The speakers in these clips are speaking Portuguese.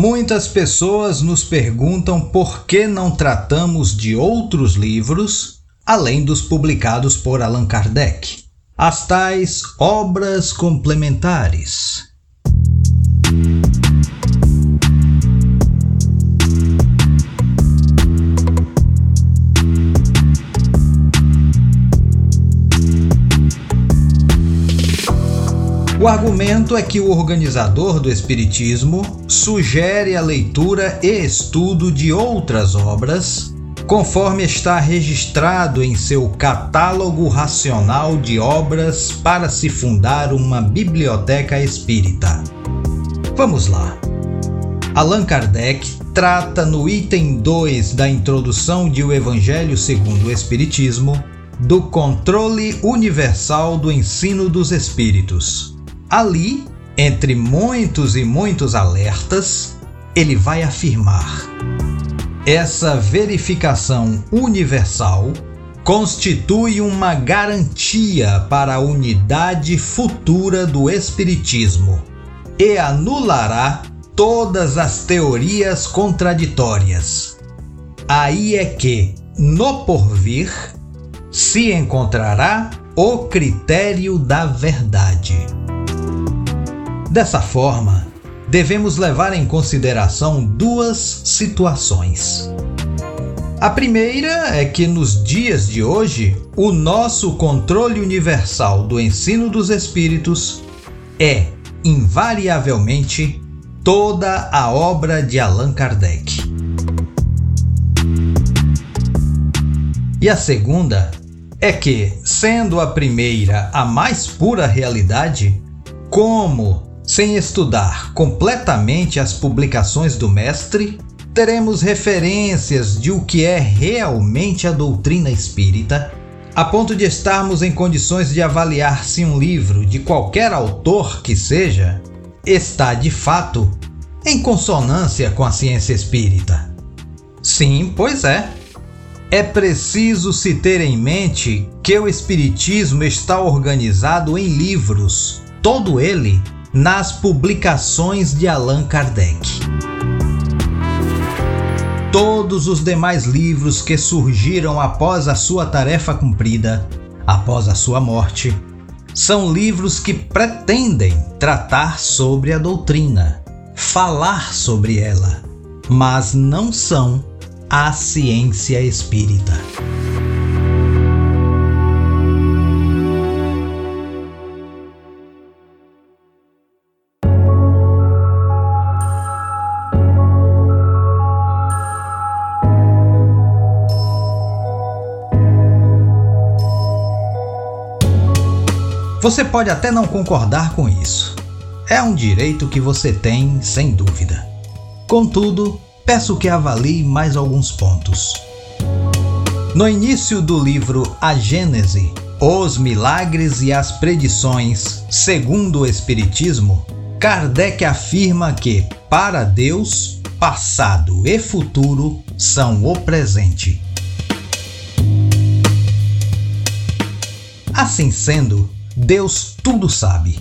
Muitas pessoas nos perguntam por que não tratamos de outros livros além dos publicados por Allan Kardec, as tais obras complementares. O argumento é que o organizador do Espiritismo sugere a leitura e estudo de outras obras, conforme está registrado em seu catálogo racional de obras para se fundar uma biblioteca espírita. Vamos lá. Allan Kardec trata no item 2 da introdução de O Evangelho segundo o Espiritismo do controle universal do ensino dos espíritos Ali, entre muitos e muitos alertas, ele vai afirmar: essa verificação universal constitui uma garantia para a unidade futura do Espiritismo e anulará todas as teorias contraditórias. Aí é que, no porvir, se encontrará o critério da verdade. Dessa forma, devemos levar em consideração duas situações. A primeira é que nos dias de hoje, o nosso controle universal do ensino dos espíritos é, invariavelmente, toda a obra de Allan Kardec. E a segunda é que, sendo a primeira a mais pura realidade, como sem estudar completamente as publicações do mestre, teremos referências de o que é realmente a doutrina espírita, a ponto de estarmos em condições de avaliar se um livro, de qualquer autor que seja, está de fato em consonância com a ciência espírita. Sim, pois é. É preciso se ter em mente que o Espiritismo está organizado em livros, todo ele nas publicações de Allan Kardec. Todos os demais livros que surgiram após a sua tarefa cumprida, após a sua morte, são livros que pretendem tratar sobre a doutrina, falar sobre ela, mas não são a ciência espírita. Você pode até não concordar com isso. É um direito que você tem, sem dúvida. Contudo, peço que avalie mais alguns pontos. No início do livro A Gênese, Os Milagres e as Predições, segundo o Espiritismo, Kardec afirma que, para Deus, passado e futuro são o presente. Assim sendo, Deus tudo sabe.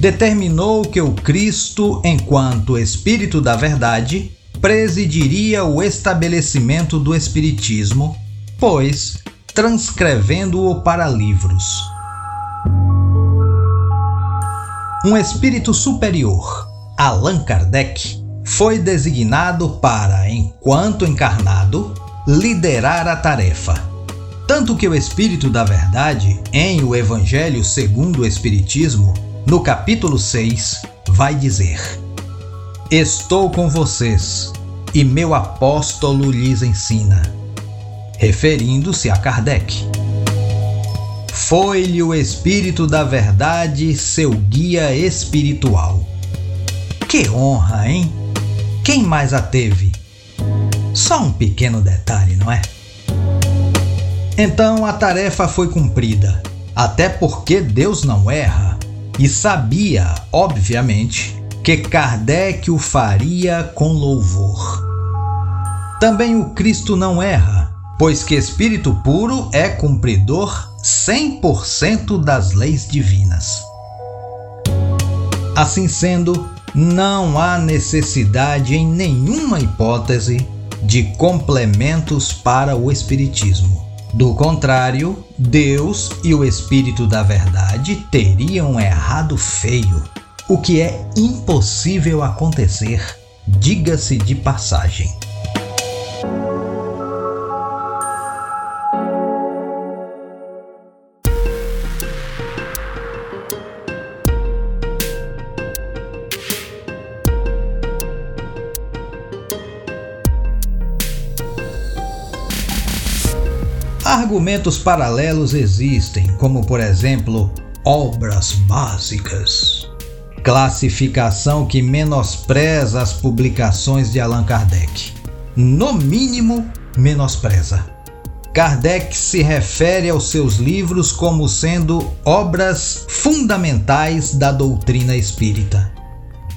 Determinou que o Cristo, enquanto Espírito da Verdade, presidiria o estabelecimento do Espiritismo, pois transcrevendo-o para livros. Um espírito superior, Allan Kardec, foi designado para, enquanto encarnado, liderar a tarefa tanto que o Espírito da Verdade, em o Evangelho segundo o Espiritismo, no capítulo 6, vai dizer: Estou com vocês, e meu apóstolo lhes ensina, referindo-se a Kardec. Foi-lhe o Espírito da Verdade seu guia espiritual. Que honra, hein? Quem mais a teve? Só um pequeno detalhe, não é? Então a tarefa foi cumprida, até porque Deus não erra, e sabia, obviamente, que Kardec o faria com louvor. Também o Cristo não erra, pois que espírito puro é cumpridor 100% das leis divinas. Assim sendo, não há necessidade em nenhuma hipótese de complementos para o Espiritismo. Do contrário, Deus e o Espírito da Verdade teriam errado feio, o que é impossível acontecer, diga-se de passagem. Argumentos paralelos existem, como por exemplo, obras básicas. Classificação que menospreza as publicações de Allan Kardec. No mínimo, menospreza. Kardec se refere aos seus livros como sendo obras fundamentais da doutrina espírita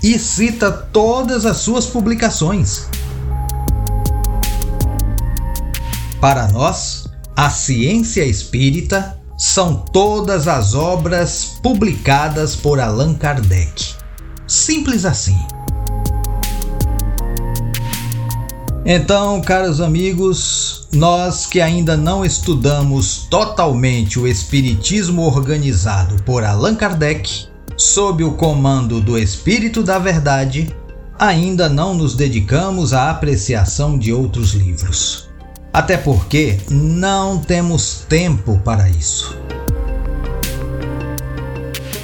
e cita todas as suas publicações. Para nós, a Ciência Espírita são todas as obras publicadas por Allan Kardec. Simples assim. Então, caros amigos, nós que ainda não estudamos totalmente o Espiritismo organizado por Allan Kardec, sob o comando do Espírito da Verdade, ainda não nos dedicamos à apreciação de outros livros. Até porque não temos tempo para isso.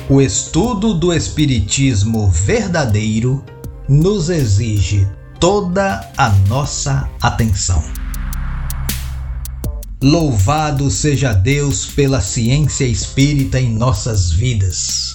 O estudo do Espiritismo verdadeiro nos exige toda a nossa atenção. Louvado seja Deus pela ciência espírita em nossas vidas.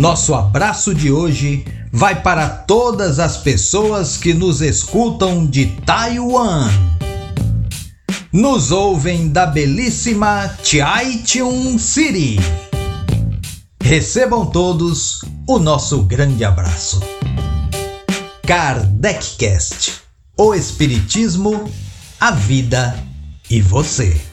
Nosso abraço de hoje vai para todas as pessoas que nos escutam de Taiwan. Nos ouvem da belíssima Chaichung City. Recebam todos o nosso grande abraço. Kardecast, o Espiritismo, a vida e você.